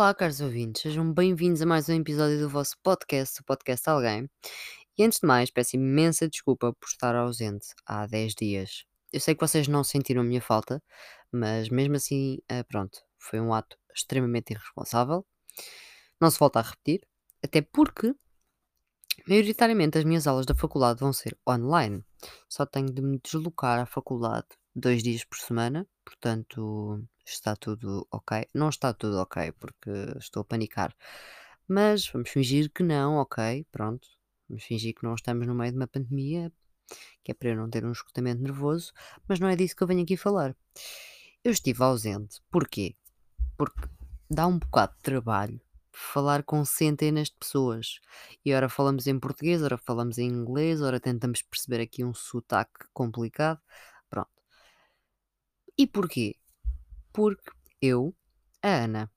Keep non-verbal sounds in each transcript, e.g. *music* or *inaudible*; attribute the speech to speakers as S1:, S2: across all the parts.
S1: Olá, caros ouvintes, sejam bem-vindos a mais um episódio do vosso podcast, o Podcast Alguém. E antes de mais, peço imensa desculpa por estar ausente há 10 dias. Eu sei que vocês não sentiram a minha falta, mas mesmo assim, eh, pronto, foi um ato extremamente irresponsável. Não se volta a repetir, até porque, maioritariamente, as minhas aulas da faculdade vão ser online. Só tenho de me deslocar à faculdade dois dias por semana, portanto está tudo ok. Não está tudo ok, porque estou a panicar. Mas vamos fingir que não, ok, pronto. Vamos fingir que não estamos no meio de uma pandemia, que é para eu não ter um esgotamento nervoso, mas não é disso que eu venho aqui falar. Eu estive ausente, porquê? Porque dá um bocado de trabalho falar com centenas de pessoas. E ora falamos em português, ora falamos em inglês, ora tentamos perceber aqui um sotaque complicado. Pronto. E porquê? Porque eu, a Ana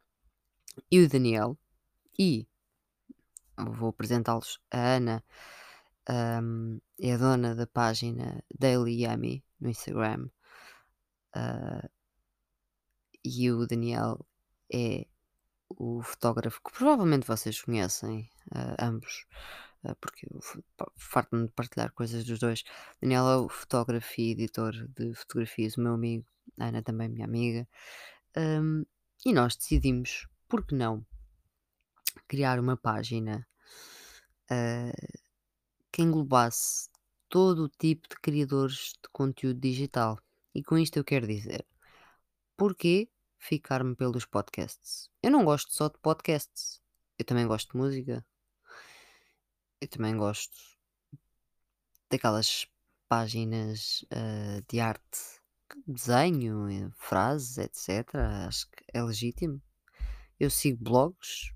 S1: e o Daniel, e vou apresentá-los, a Ana hum, é a dona da página Daily Yummy no Instagram, ah, e o Daniel é o fotógrafo que provavelmente vocês conhecem, ah, ambos, porque f- pá, farto-me de partilhar coisas dos dois. Daniel é o fotógrafo e editor de fotografias, o meu amigo, a Ana também minha amiga. Hum, e nós decidimos, por que não, criar uma página ah, que englobasse todo o tipo de criadores de conteúdo digital. E com isto eu quero dizer, porquê ficar-me pelos podcasts? Eu não gosto só de podcasts, eu também gosto de música, eu também gosto daquelas páginas ah, de arte, desenho, eh, frases, etc. Acho que é legítimo. Eu sigo blogs,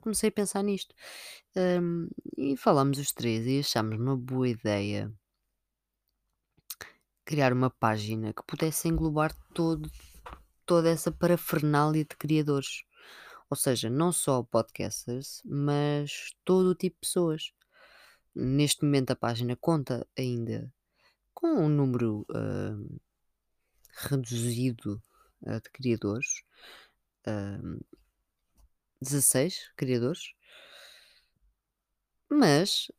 S1: comecei a pensar nisto. E falámos os três e achámos uma boa ideia criar uma página que pudesse englobar todo, toda essa parafernália de criadores. Ou seja, não só podcasters, mas todo o tipo de pessoas. Neste momento a página conta ainda com um número hum, reduzido uh, de criadores. hum, 16 criadores. Mas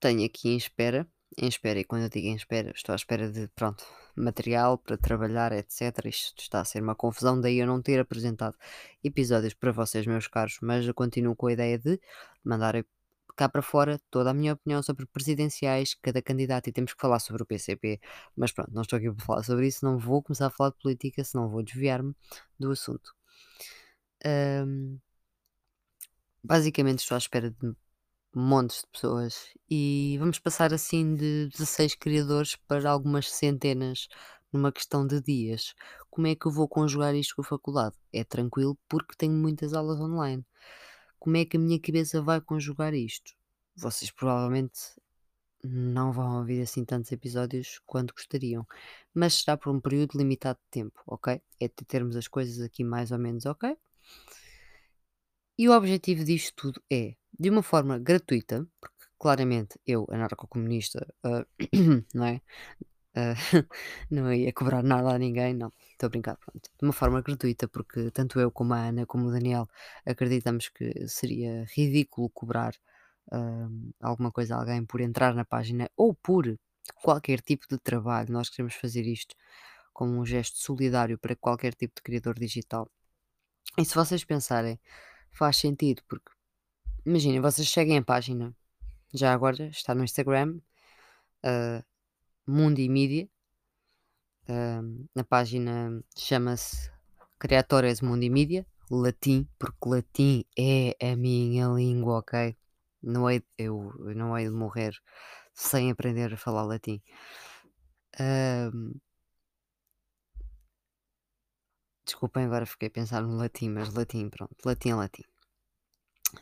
S1: tenho aqui em espera, em espera, e quando eu digo em espera, estou à espera de, pronto, material para trabalhar, etc. Isto está a ser uma confusão, daí eu não ter apresentado episódios para vocês, meus caros, mas eu continuo com a ideia de mandar cá para fora toda a minha opinião sobre presidenciais, cada candidato, e temos que falar sobre o PCP. Mas pronto, não estou aqui para falar sobre isso, não vou começar a falar de política, senão vou desviar-me do assunto. Hum, basicamente estou à espera de montes de pessoas e vamos passar assim de 16 criadores para algumas centenas numa questão de dias. Como é que eu vou conjugar isto com a faculdade? É tranquilo porque tenho muitas aulas online. Como é que a minha cabeça vai conjugar isto? Vocês provavelmente não vão ouvir assim tantos episódios quanto gostariam, mas será por um período limitado de tempo, ok? É de termos as coisas aqui mais ou menos ok. E o objetivo disto tudo é, de uma forma gratuita, porque claramente eu, anarcocomunista, ah, *coughs* não é? Ah, *laughs* não ia cobrar nada a ninguém, não, estou a brincar, pronto. De uma forma gratuita, porque tanto eu como a Ana, como o Daniel, acreditamos que seria ridículo cobrar ah, alguma coisa a alguém por entrar na página ou por qualquer tipo de trabalho. Nós queremos fazer isto como um gesto solidário para qualquer tipo de criador digital. E se vocês pensarem, faz sentido, porque imaginem, vocês seguem a página, já agora está no Instagram, uh, Mundi Media, uh, a página chama-se Creatores Mundi Media, latim, porque latim é a minha língua, ok? Não eu, eu não hei de morrer sem aprender a falar latim. Ahm, desculpem, agora fiquei a pensar no latim, mas latim, pronto, latim é latim.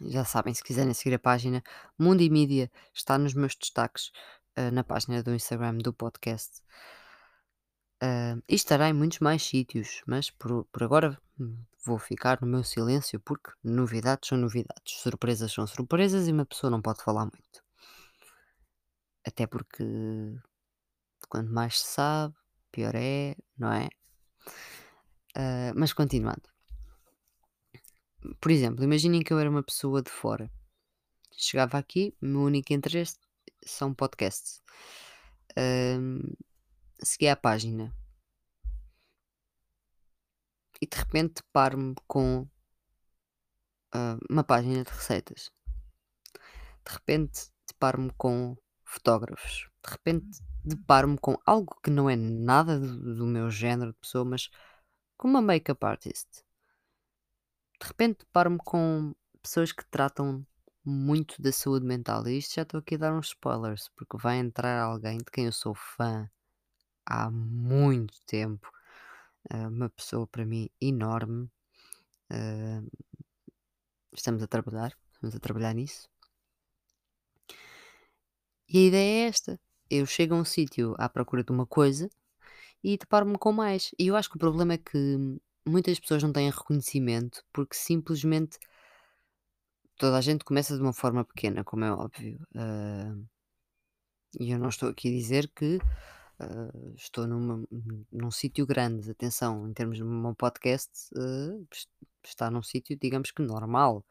S1: Já sabem, se quiserem seguir a página Mundi Mídia, está nos meus destaques ah, na página do Instagram do podcast. Ah, e estará em muitos mais sítios, mas por, por agora hum, vou ficar no meu silêncio porque novidades são novidades, surpresas são surpresas e uma pessoa não pode falar muito. Até porque quanto mais se sabe, pior é, não é? Ah, mas continuando. Por exemplo, imaginem que eu era uma pessoa de fora. Chegava aqui, o meu único interesse são podcasts. Hum, segui a página e de repente deparo-me com ah, uma página de receitas. De repente deparo-me com fotógrafos. De repente deparo-me com algo que não é nada do, do meu género de pessoa, mas com uma make-up artist. De repente deparo-me com pessoas que tratam muito da saúde mental. E isto já estou aqui a dar uns spoilers, porque vai entrar alguém de quem eu sou fã há muito tempo. ah, uma pessoa para mim enorme. ah, estamos a trabalhar, estamos a trabalhar nisso. E a ideia é esta. Eu chego a um sítio à procura de uma coisa e deparo-me com mais. E eu acho que o problema é que muitas pessoas não têm reconhecimento porque simplesmente toda a gente começa de uma forma pequena, como é óbvio. Ah, e eu não estou aqui a dizer que ah, estou numa, num sítio grande. Atenção, em termos de um podcast, es- está num sítio, digamos que normal.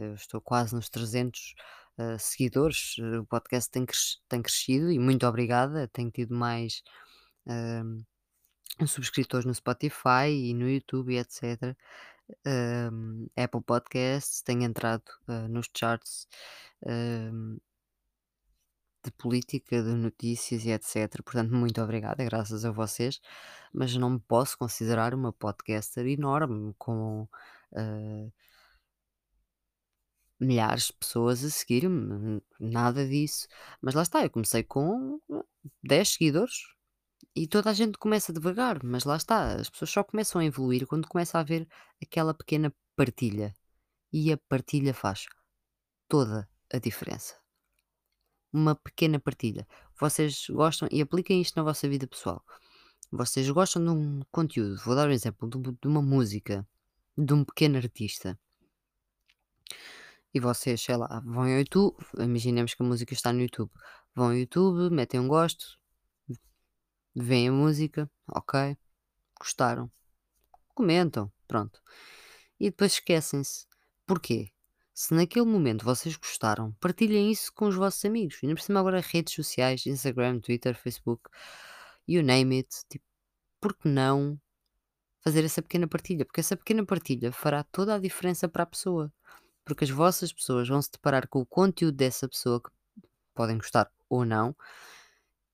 S1: Eu estou quase nos 300 ah, seguidores. O podcast tem, cres- tem crescido e muito obrigada. Tenho tido mais ah, subscritores no Spotify e no YouTube etc. Apple Podcasts, tenho entrado ah, nos charts de política, de notícias e etc. Portanto, muito obrigada, graças a vocês. Mas não me posso considerar uma podcaster enorme com ah, milhares de pessoas a seguir-me, nada disso. Mas lá está, eu comecei com ah, 10 seguidores e toda a gente começa devagar, mas lá está, as pessoas só começam a evoluir quando começa a haver aquela pequena partilha. E a partilha faz toda a diferença. Uma pequena partilha. Vocês gostam e apliquem isto na vossa vida pessoal. Vocês gostam de um conteúdo, vou dar um exemplo, de um- uma música, de um pequeno artista. E vocês, sei lá, vão ao YouTube, imaginemos que a música está no YouTube. Vão ao YouTube, metem um gosto, veem a música, ok, gostaram, comentam, pronto. E depois esquecem-se. Porquê? Se naquele momento vocês gostaram, partilhem isso com os vossos amigos. E não por cima agora redes sociais, Instagram, Twitter, Facebook, you name it. Tipo, por que não fazer essa pequena partilha? Porque essa pequena partilha fará toda a diferença para a pessoa. Porque as vossas pessoas vão se deparar com o conteúdo dessa pessoa que podem gostar ou não,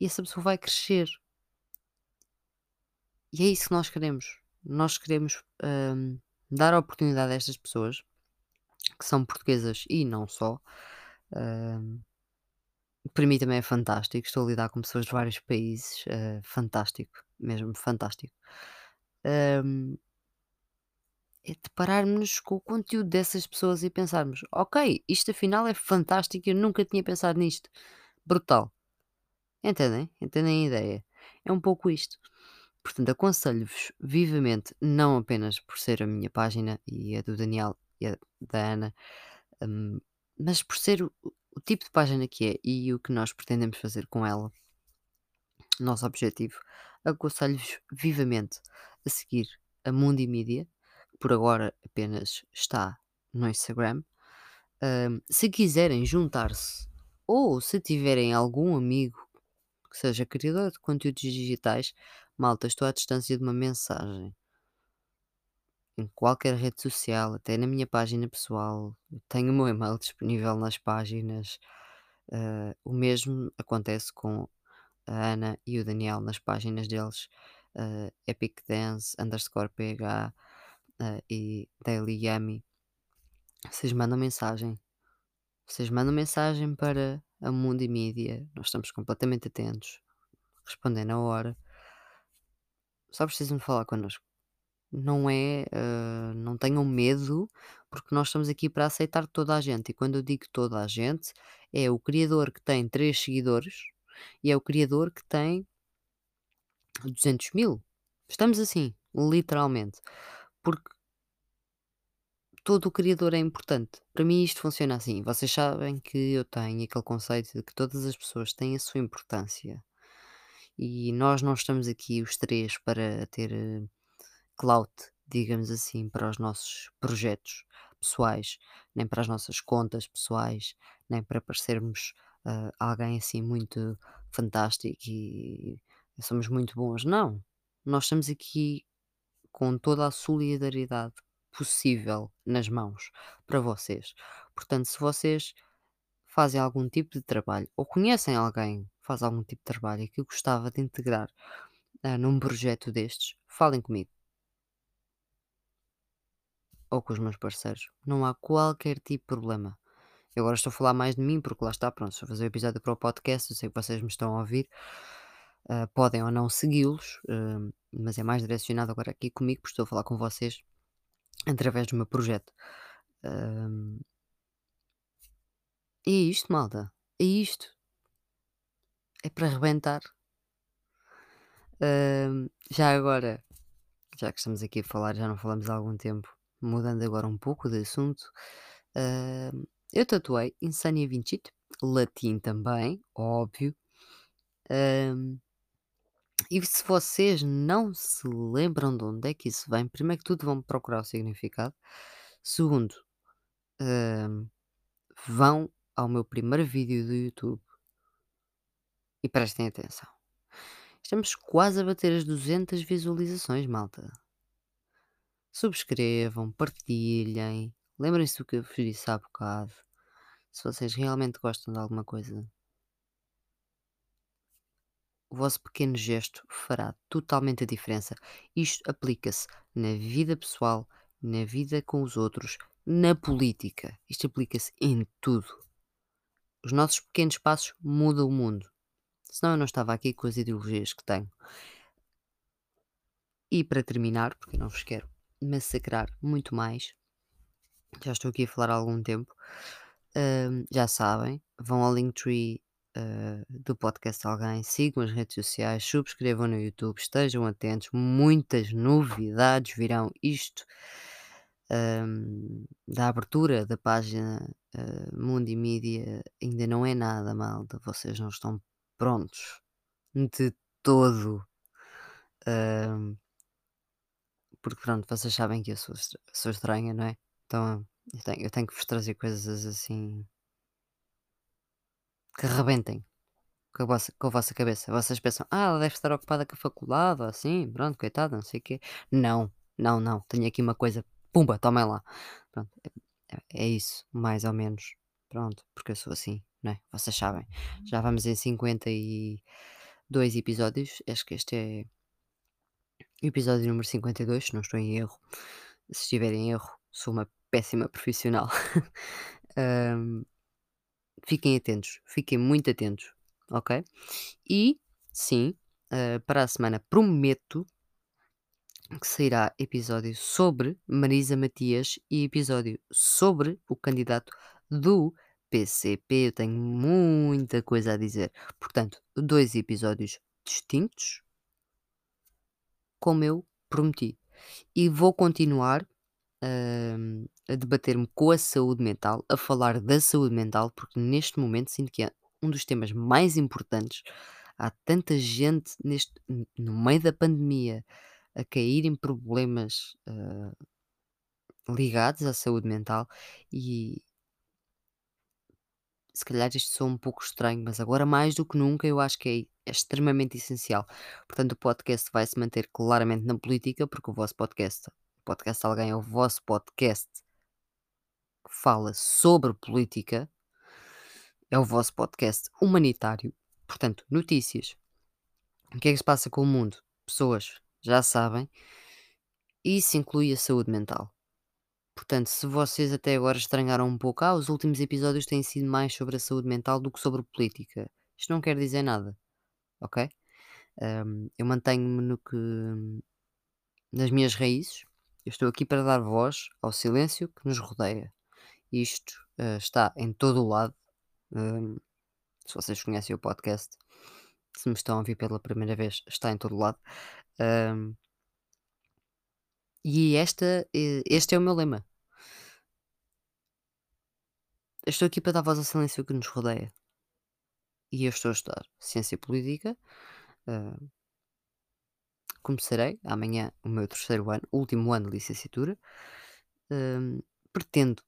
S1: e essa pessoa vai crescer. E é isso que nós queremos. Nós queremos hum, dar a oportunidade a estas pessoas que são portuguesas e não só. hum, para mim também é fantástico. Estou a lidar com pessoas de vários países. eh, fantástico, mesmo fantástico. Hum, é depararmos com o conteúdo dessas pessoas e pensarmos: ok, isto afinal é fantástico, eu nunca tinha pensado nisto. Brutal. Entendem? Entendem a ideia? É um pouco isto. Portanto, aconselho-vos vivamente, não apenas por ser a minha página e a do Daniel e a da Ana, hum, mas por ser o, o tipo de página que é e o que nós pretendemos fazer com ela, nosso objetivo, aconselho-vos vivamente a seguir a Mundi Media, que por agora apenas está no Instagram. Hum, se quiserem juntar-se ou se tiverem algum amigo que seja criador de conteúdos digitais, malta, estou à distância de uma mensagem. Em qualquer rede social, até na minha página pessoal, tenho o meu e-mail *laughs* disponível nas páginas. eh, o mesmo acontece com a Ana e o Daniel nas páginas deles, eh, Epic Dance, underscore PH eh, e Daily. Vocês mandam mensagem. Vocês mandam mensagem para a Mundi Media. Nós estamos completamente atentos. Responder na hora. Só precisam de falar connosco. Não é, eh, não tenham medo, porque nós estamos aqui para aceitar toda a gente. E quando eu digo toda a gente, é o criador que tem 3 seguidores e é o criador que tem 200 mil. Estamos assim, literalmente. Porque todo o criador é importante. Para mim isto funciona assim. Vocês sabem que eu tenho aquele conceito de que todas as pessoas têm a sua importância. E nós não estamos aqui os três para ter eh, clout digamos assim, para os nossos projetos pessoais, nem para as nossas contas pessoais, nem para parecermos ah, alguém assim muito fantástico e somos muito bons. Não, nós estamos aqui com toda a solidariedade possível nas mãos para vocês. Portanto, se vocês fazem algum tipo de trabalho ou conhecem alguém que faz algum tipo de trabalho e que gostava de integrar ah, num projeto destes, falem comigo ou com os meus parceiros. Não há qualquer tipo de problema. Eu agora estou a falar mais de mim, porque lá está, pronto, estou a fazer o episódio para o podcast, eu sei que vocês me estão a ouvir, ah, podem ou não segui-los, ah, mas é mais direcionado agora aqui comigo, porque estou a falar com vocês através do meu projeto. E é isto, malta, é isto. É para arrebentar. Ah, já agora, já que estamos aqui a falar, já não falamos há algum tempo, mudando agora um pouco de assunto, ah, eu tatuei Insania Vincit, latim também, óbvio. Ah, e se vocês não se lembram de onde é que isso vem, primeiro que tudo vão procurar o significado. Segundo, vão ao meu primeiro vídeo do YouTube e prestem atenção. Estamos quase a bater as 200 visualizações, malta. Subscrevam, partilhem, lembrem-se do que eu vos disse há bocado. Se vocês realmente gostam de alguma coisa, o vosso pequeno gesto fará totalmente a diferença. Isto aplica-se na vida pessoal, na vida com os outros, na política. Isto aplica-se em tudo. Os nossos pequenos passos mudam o mundo. Senão eu não estava aqui com as ideologias que tenho. E para terminar, porque não vos quero massacrar muito mais, já estou aqui a falar há algum tempo, hum, já sabem, vão ao Linktree uh, do podcast Alguém, sigam as redes sociais, subscrevam no YouTube, estejam atentos, muitas novidades virão. Isto hum, da abertura da página uh, Mundo e Mídia ainda não é nada, malta. Vocês não estão prontos de todo. Hum, porque pronto, vocês sabem que eu sou, sou estranha, não é? Então eu tenho, eu tenho que vos trazer coisas assim que rebentem com a vossa, com a vossa cabeça. Vocês pensam, ah, ela deve estar ocupada com a faculdade, assim, pronto, coitada, não sei o quê. Não, não, não. Tenho aqui uma coisa, pumba, tomem lá. Pronto, é, isso, mais ou menos. Pronto, porque eu sou assim, não é? Vocês sabem. Já vamos em 52 episódios. Acho que este é episódio número 52, se não estou em erro. Se estiver em erro, sou uma péssima profissional. *laughs* Ahm, fiquem atentos, fiquem muito atentos, ok? E sim, ah, para a semana prometo que sairá episódio sobre Marisa Matias e episódio sobre o candidato do PCP. Eu tenho muita coisa a dizer. Portanto, dois episódios distintos, como eu prometi. E vou continuar hum, a debater-me com a saúde mental, a falar da saúde mental, porque neste momento sinto que é um dos temas mais importantes. Há tanta gente neste, no meio da pandemia a cair em problemas ah, ligados à saúde mental e se calhar isto soa um pouco estranho, mas agora mais do que nunca eu acho que é, é extremamente essencial. Portanto, o podcast vai se manter claramente na política, porque o vosso podcast, o podcast Alguém é o vosso podcast que fala sobre política, é o vosso podcast humanitário. Portanto, notícias. O que é que se passa com o mundo? Pessoas já sabem. Isso inclui a saúde mental. Portanto, se vocês até agora estranharam um pouco, ah, os últimos episódios têm sido mais sobre a saúde mental do que sobre política. Isto não quer dizer nada, ok? Ahm, eu mantenho-me no que nas minhas raízes. Eu estou aqui para dar voz ao silêncio que nos rodeia. Isto ah, está em todo o lado. Ahm, se vocês conhecem o podcast, se me estão a ouvir pela primeira vez, está em todo lado. Ahm, e esta, este é o meu lema. Estou aqui para dar voz ao silêncio que nos rodeia. E eu estou a estudar ciência política. ah, começarei amanhã o meu terceiro ano, último ano de licenciatura. Pretendo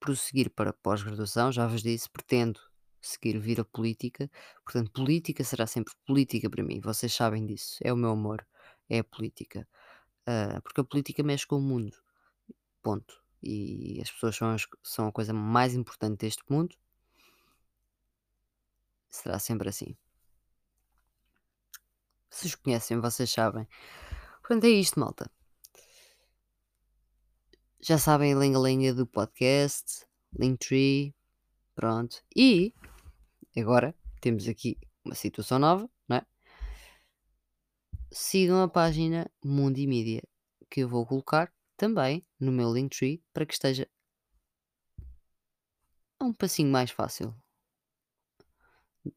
S1: prosseguir para pós-graduação, já vos disse, pretendo seguir vir a política. Portanto, política será sempre política para mim. Vocês sabem disso. É o meu amor. É a política. Ah, porque a política mexe com o mundo. Ponto. E as pessoas são, as- são a coisa mais importante deste mundo. Será sempre assim. Vocês conhecem, vocês sabem. Portanto, é isto, malta. Já sabem a lenga-lenga do podcast, Linktree, pronto. E agora temos aqui uma situação nova, não é? Sigam a página Mundo e Mídia, que eu vou colocar também no meu Linktree para que esteja um passinho mais fácil,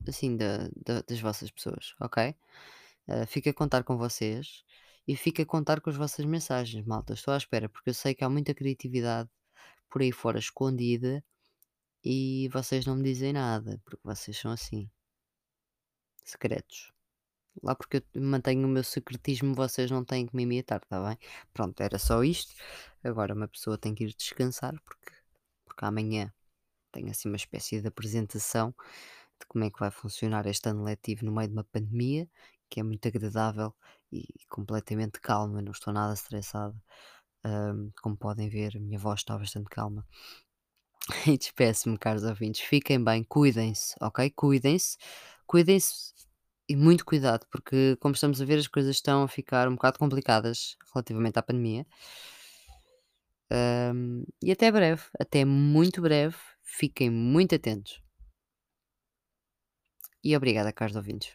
S1: assim, da, da- das vossas pessoas, ok? Uh, fico a contar com vocês e fico a contar com as vossas mensagens, malta. Estou à espera, porque eu sei que há muita criatividade por aí fora escondida e vocês não me dizem nada, porque vocês são assim, secretos. Lá porque eu mantenho o meu secretismo, vocês não têm que me imitar, está bem? Pronto, era só isto. Agora uma pessoa tem que ir descansar, porque, porque amanhã tenho assim uma espécie de apresentação de como é que vai funcionar este ano letivo no meio de uma pandemia, que é muito agradável e completamente calma, não estou nada estressada. Ahm, como podem ver, a minha voz está bastante calma. *laughs* E despeço-me, caros ouvintes. Fiquem bem, cuidem-se, ok? Cuidem-se, cuidem-se e muito cuidado, porque como estamos a ver, as coisas estão a ficar um bocado complicadas relativamente à pandemia. Ahm, e até breve, até muito breve. Fiquem muito atentos. E obrigada, caros ouvintes.